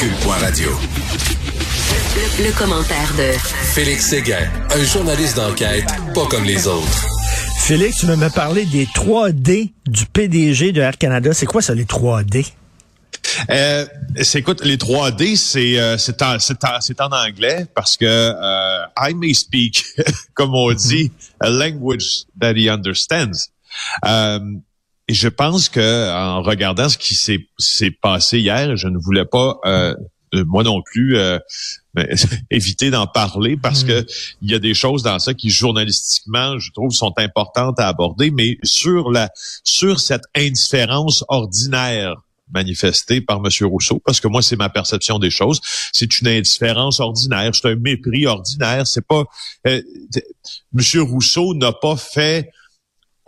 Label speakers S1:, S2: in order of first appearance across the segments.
S1: Le, le commentaire de
S2: Félix Séguin, un journaliste d'enquête pas comme les autres.
S3: Félix, tu me parler des 3D du PDG de Air Canada. C'est quoi ça, les 3D?
S4: Euh, c'est écoute, les 3D, c'est euh, c'est en, anglais parce que euh, I may speak, comme on dit, a language that he understands. Et je pense que en regardant ce qui s'est passé hier, je ne voulais pas euh, moi non plus euh, mais, éviter d'en parler parce que il y a des choses dans ça qui journalistiquement, je trouve, sont importantes à aborder, mais sur la sur cette indifférence ordinaire manifestée par M. Rousseau, parce que moi, c'est ma perception des choses. C'est une indifférence ordinaire, c'est un mépris ordinaire. C'est pas euh, M. Rousseau n'a pas fait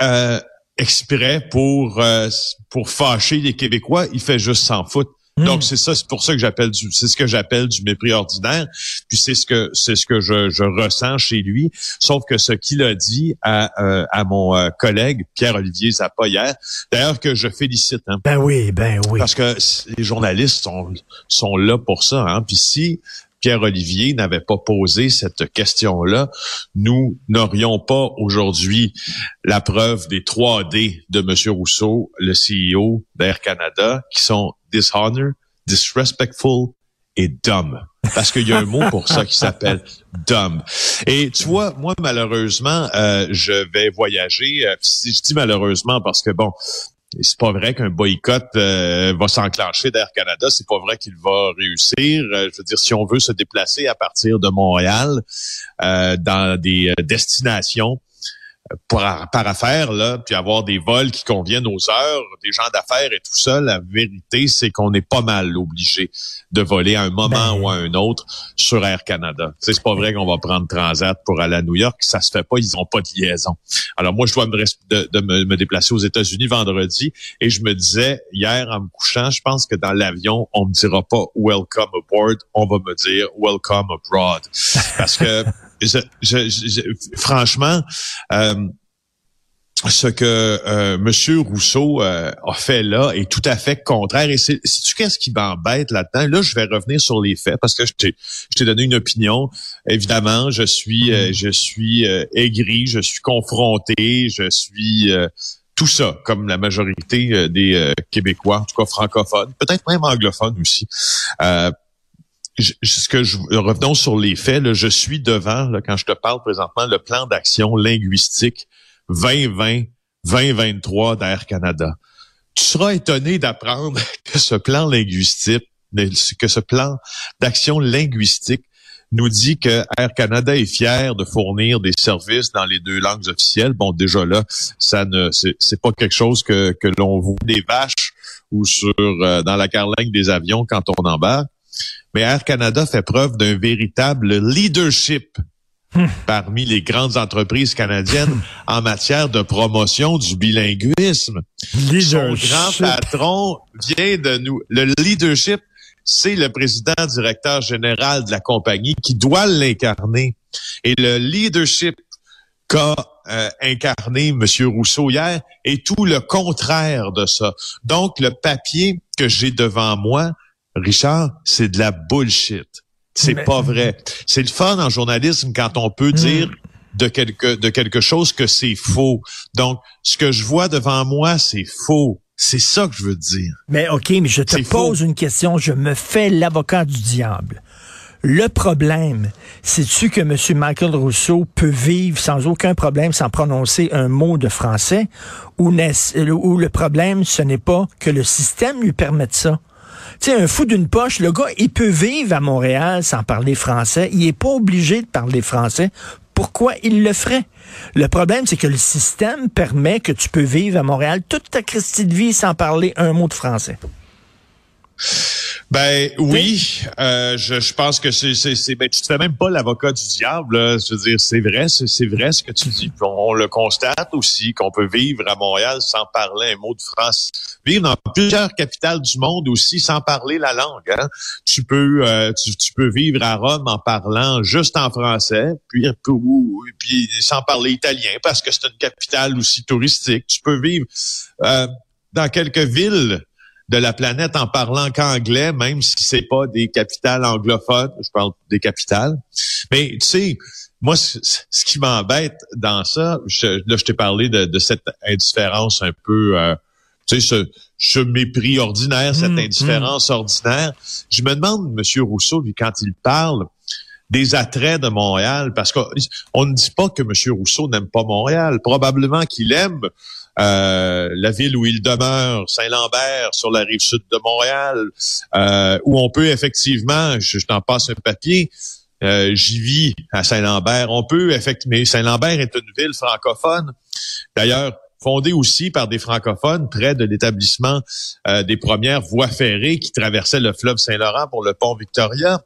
S4: euh, exprès pour euh, pour fâcher les Québécois. Il fait juste s'en foutre. Donc c'est ça, c'est pour ça que j'appelle du, c'est ce que j'appelle du mépris ordinaire. Puis c'est ce que c'est ce que je, je ressens chez lui. Sauf que ce qu'il a dit à, euh, à mon euh, collègue Pierre Olivier Zappa hier, d'ailleurs que je félicite. Hein,
S3: Ben oui, ben oui.
S4: parce que les journalistes sont sont là pour ça. Hein. Puis si Pierre-Olivier n'avait pas posé cette question-là, nous n'aurions pas aujourd'hui la preuve des 3D de M. Rousseau, le CEO d'Air Canada, qui sont dishonor, disrespectful et dumb. Parce qu'il y a un mot pour ça qui s'appelle dumb. Et tu vois, moi, malheureusement, euh, je vais voyager. euh, je dis malheureusement parce que, bon, c'est pas vrai qu'un boycott euh, va s'enclencher d'Air Canada. C'est pas vrai qu'il va réussir. Euh, je veux dire, si on veut se déplacer à partir de Montréal euh, dans des euh, destinations par, par affaire, là, puis avoir des vols qui conviennent aux heures, des gens d'affaires et tout ça, la vérité, c'est qu'on est pas mal obligé de voler à un moment
S3: Ben.
S4: ou à un autre sur Air Canada. Tu sais, C'est pas vrai qu'on va prendre Transat pour aller à New York. Ça se fait pas. Ils ont pas de liaison. Alors moi, je dois me, de, de me, me déplacer aux États-Unis vendredi et je me disais hier en me couchant, je pense que dans l'avion, on me dira pas welcome aboard, on va me dire welcome abroad parce que je, je- je- franchement. euh, ce que euh, Monsieur Rousseau euh, a fait là est tout à fait contraire. Et c'est tu qu'est-ce qui m'embête là-dedans? Là, je vais revenir sur les faits parce que je t'ai je t'ai donné une opinion. Évidemment, je suis euh, je suis aigri, je suis confronté, je suis tout ça, comme la majorité des Québécois, en tout cas francophones, peut-être même anglophones aussi. Je- ce que je, revenons sur les faits, là, je suis devant, là, quand je te parle présentement, le plan d'action linguistique 2020-2023 d'Air Canada. Tu seras étonné d'apprendre que ce plan linguistique, que ce plan d'action linguistique nous dit que Air Canada est fier de fournir des services dans les deux langues officielles. Bon, déjà là, ça ne, c'est pas quelque chose que, que l'on voit des vaches ou sur euh, dans la carlingue des avions quand on embarque. Mais Air Canada fait preuve d'un véritable leadership parmi les grandes entreprises canadiennes en matière de promotion du bilinguisme. Son grand patron vient de nous. Le leadership, c'est le président directeur général de la compagnie qui doit l'incarner. Et le leadership qu'a euh, incarné M. Rousseau hier est tout le contraire de ça. Donc, le papier que j'ai devant moi, Richard, c'est de la bullshit. C'est
S3: Mais-
S4: pas vrai. C'est le fun en journalisme quand on peut dire de quelque de quelque chose que c'est faux. Donc, ce que je vois devant moi, c'est faux. C'est ça que je veux dire.
S3: Mais OK, mais je te pose
S4: faux.
S3: une question. Je me fais l'avocat du diable. Le problème, c'est-tu que M. Michael Rousseau peut vivre sans aucun problème, sans prononcer un mot de français, ou, n'est-ce- ou le problème, ce n'est pas que le système lui permette ça? Tu sais, un fou d'une poche, le gars, il peut vivre à Montréal sans parler français. Il est pas obligé de parler français. Pourquoi il le ferait? Le problème, c'est que le système permet que tu peux vivre à Montréal toute ta Christie de vie sans parler un mot de français.
S4: Ben oui, euh, je, je pense que c'est c'est c'est ben tu te fais même pas l'avocat du diable. là. Je veux dire, c'est vrai, c'est c'est vrai ce que tu dis. Puis On, on le constate aussi qu'on peut vivre à Montréal sans parler un mot de France. Vivre dans plusieurs capitales du monde aussi sans parler la langue. Hein. Tu peux euh, tu, tu peux vivre à Rome en parlant juste en français, puis puis sans parler italien parce que c'est une capitale aussi touristique. Tu peux vivre euh, dans quelques villes de la planète en parlant qu'anglais, même si c'est pas des capitales anglophones. Je parle des capitales. Mais tu sais, moi, ce qui m'embête dans ça, je, là, je t'ai parlé de, de cette indifférence un peu, euh, tu sais, ce, ce mépris ordinaire, cette
S3: Mm,
S4: indifférence ordinaire. Je me demande, Monsieur Rousseau, lui, quand il parle des attraits de Montréal, parce qu'on ne dit pas que M. Rousseau n'aime pas Montréal. Probablement qu'il aime euh, la ville où il demeure, Saint-Lambert, sur la rive sud de Montréal, euh, où on peut effectivement, je, t'en passe un papier, euh, j'y vis à Saint-Lambert, on peut effectivement, mais Saint-Lambert est une ville francophone, d'ailleurs fondée aussi par des francophones près de l'établissement des premières voies ferrées qui traversaient le fleuve Saint-Laurent pour le pont Victoria.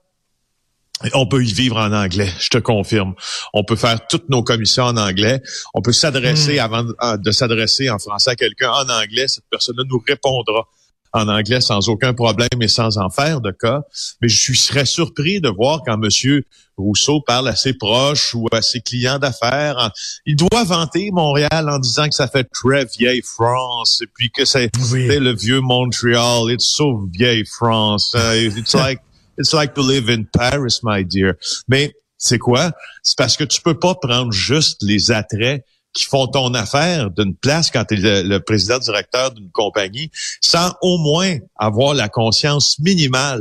S4: On peut y vivre en anglais, je te confirme. On peut faire toutes nos commissions en anglais. On peut s'adresser avant de, euh, de s'adresser en français à quelqu'un en anglais. Cette personne-là nous répondra en anglais sans aucun problème et sans en faire de cas. Mais je suis, serais surpris de voir quand Monsieur Rousseau parle à ses proches ou à ses clients d'affaires. Il doit vanter Montréal en disant que ça fait très vieille France et puis que c'est
S3: Oui.
S4: c'est le vieux Montréal. It's so vieille France. Uh, it's like It's like to live in Paris, my dear. Mais c'est quoi? C'est parce que tu peux pas prendre juste les attraits qui font ton affaire d'une place quand tu es le, le président directeur d'une compagnie sans au moins avoir la conscience minimale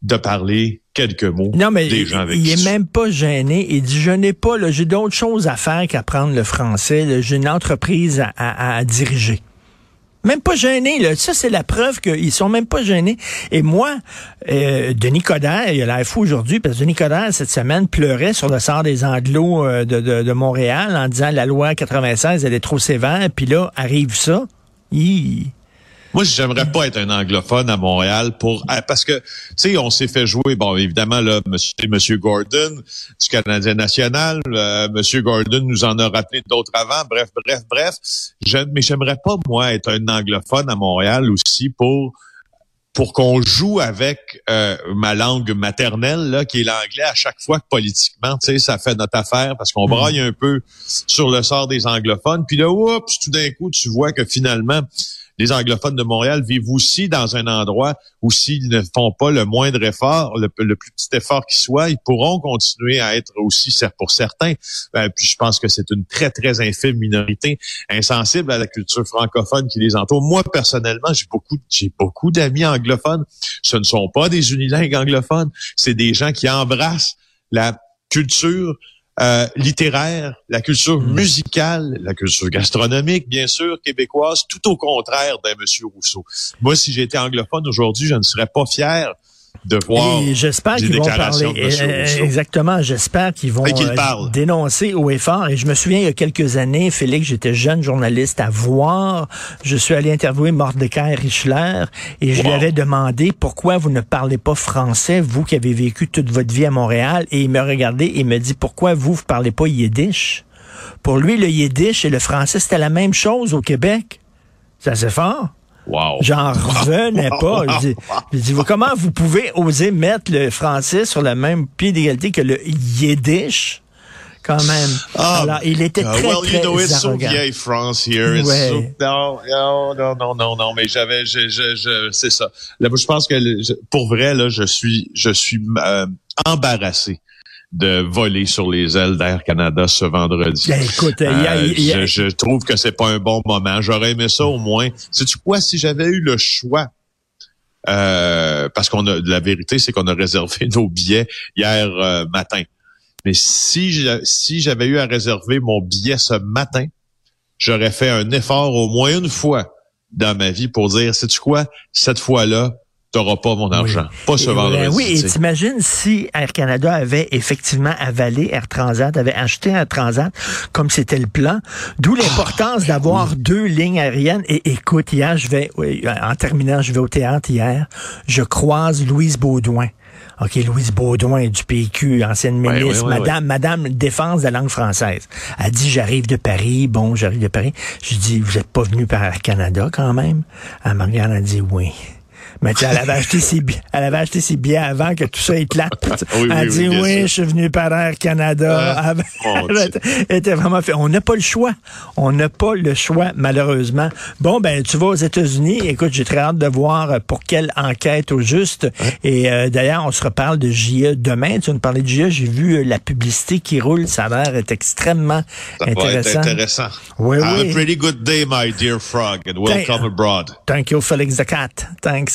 S4: de parler quelques mots
S3: Non, mais
S4: des
S3: il,
S4: gens avec
S3: il
S4: qui
S3: est même pas gêné. Il dit, je n'ai pas, là, j'ai d'autres choses à faire qu'apprendre le français. J'ai une entreprise à, à- à diriger. Même pas gêné, là. Ça, c'est la preuve qu'ils sont même pas gênés. Et moi, euh, Denis Coderre, il a l'air fou aujourd'hui, parce que Denis Coderre, cette semaine, pleurait sur le sort des Anglos euh, de, Montréal en disant la loi 96, elle est trop sévère. Puis là, arrive ça.
S4: Moi, j'aimerais pas être un anglophone à Montréal pour ah, parce que tu sais, on s'est fait jouer. Bon, évidemment là, Monsieur, Monsieur Gordon du Canadien national, euh, Monsieur Gordon nous en a rappelé d'autres avant. Bref, bref, bref. Je, mais j'aimerais pas moi être un anglophone à Montréal aussi pour pour qu'on joue avec euh, ma langue maternelle, là, qui est l'anglais, à chaque fois que politiquement, tu sais, ça fait notre affaire parce qu'on braille un peu sur le sort des anglophones. Puis là, oups, tout d'un coup, tu vois que finalement, les anglophones de Montréal vivent aussi dans un endroit où s'ils ne font pas le moindre effort, le, plus petit effort qui soit, ils pourront continuer à être aussi, pour certains, euh, puis je pense que c'est une très, très infime minorité insensible à la culture francophone qui les entoure. Moi, personnellement, j'ai beaucoup, j'ai beaucoup d'amis anglophones. Ce ne sont pas des unilingues anglophones, c'est des gens qui embrassent la culture euh, littéraire, la culture musicale, la culture gastronomique, bien sûr, québécoise, tout au contraire d'un Monsieur Rousseau. Moi, si j'étais anglophone aujourd'hui, je ne serais pas fier de voir
S3: Et j'espère
S4: des
S3: qu'ils vont parler.
S4: de
S3: Euh,
S4: Rousseau.
S3: exactement, j'espère qu'ils vont euh, dénoncer haut et fort. Et je me souviens, il y a quelques années, Félix, j'étais jeune journaliste à voir. Je suis allé interviewer Mordecai Richler et je lui avais demandé pourquoi vous ne parlez pas français, vous qui avez vécu toute votre vie à Montréal. Et il me regardait et il me dit pourquoi vous, vous parlez pas yiddish? Pour lui, le yiddish et le français, c'était la même chose au Québec. C'est assez fort.
S4: Wow.
S3: J'en revenais pas. Je dis, je dis, vous, comment vous pouvez oser mettre le français sur le même pied d'égalité que le yiddish? Quand même.
S4: Ah,
S3: Alors, il était
S4: Uh,
S3: très,
S4: well,
S3: très
S4: you know, it's so
S3: arrogant.
S4: vieille France here. It's
S3: Ouais.
S4: so, non, non, non, non, non, non, mais j'avais, je, je, je, c'est ça. Là, je pense que pour vrai, là, je suis, je suis euh, embarrassé de voler sur les ailes d'Air Canada ce vendredi.
S3: Ben, écoute, il y a-
S4: Euh,
S3: il y a-
S4: je, je trouve que c'est pas un bon moment. J'aurais aimé ça au moins. Sais-tu quoi, si j'avais eu le choix, euh, parce qu'on a la vérité, c'est qu'on a réservé nos billets hier euh, matin. Mais si si j'avais eu à réserver mon billet ce matin, j'aurais fait un effort au moins une fois dans ma vie pour dire, sais-tu quoi, cette fois-là, t'auras pas mon argent. Pas ce
S3: Et,
S4: vendredi.
S3: euh, oui, et
S4: tu sais.
S3: t'imagines si Air Canada avait effectivement avalé Air Transat, avait acheté Air Transat comme c'était le plan, d'où l'importance d'avoir deux lignes aériennes. Et écoute, hier, je vais, oui, en terminant, je vais au théâtre hier, je croise Louise Baudouin. OK, Louise Baudouin du PQ, ancienne
S4: Ouais,
S3: ministre,
S4: ouais, ouais,
S3: madame, madame défense de la langue française. Elle dit, j'arrive de Paris. Bon, j'arrive de Paris. Je dis, vous êtes pas venu par Air Canada quand même? Elle me regarde, elle dit, oui. Mais elle avait acheté ses billets, elle avait acheté ses billets avant que tout ça éclate.
S4: Oui,
S3: elle
S4: oui,
S3: dit
S4: oui,
S3: je suis venu par Air Canada.
S4: Ah,
S3: Elle- était vraiment fait. On n'a pas le choix. On n'a pas le choix, malheureusement. Bon, ben, tu vas aux États-Unis. Écoute, j'ai très hâte de voir pour quelle enquête au juste. Et euh, d'ailleurs, on se reparle de JE demain. Tu vas nous parler de JE. J'ai vu euh, la publicité qui roule. Ça a l'air est extrêmement
S4: Ça va être
S3: intéressant.
S4: intéressant.
S3: Oui,
S4: Have
S3: oui.
S4: a pretty good day, my dear frog, and welcome abroad.
S3: Thank you, Félix the Cat. Thanks.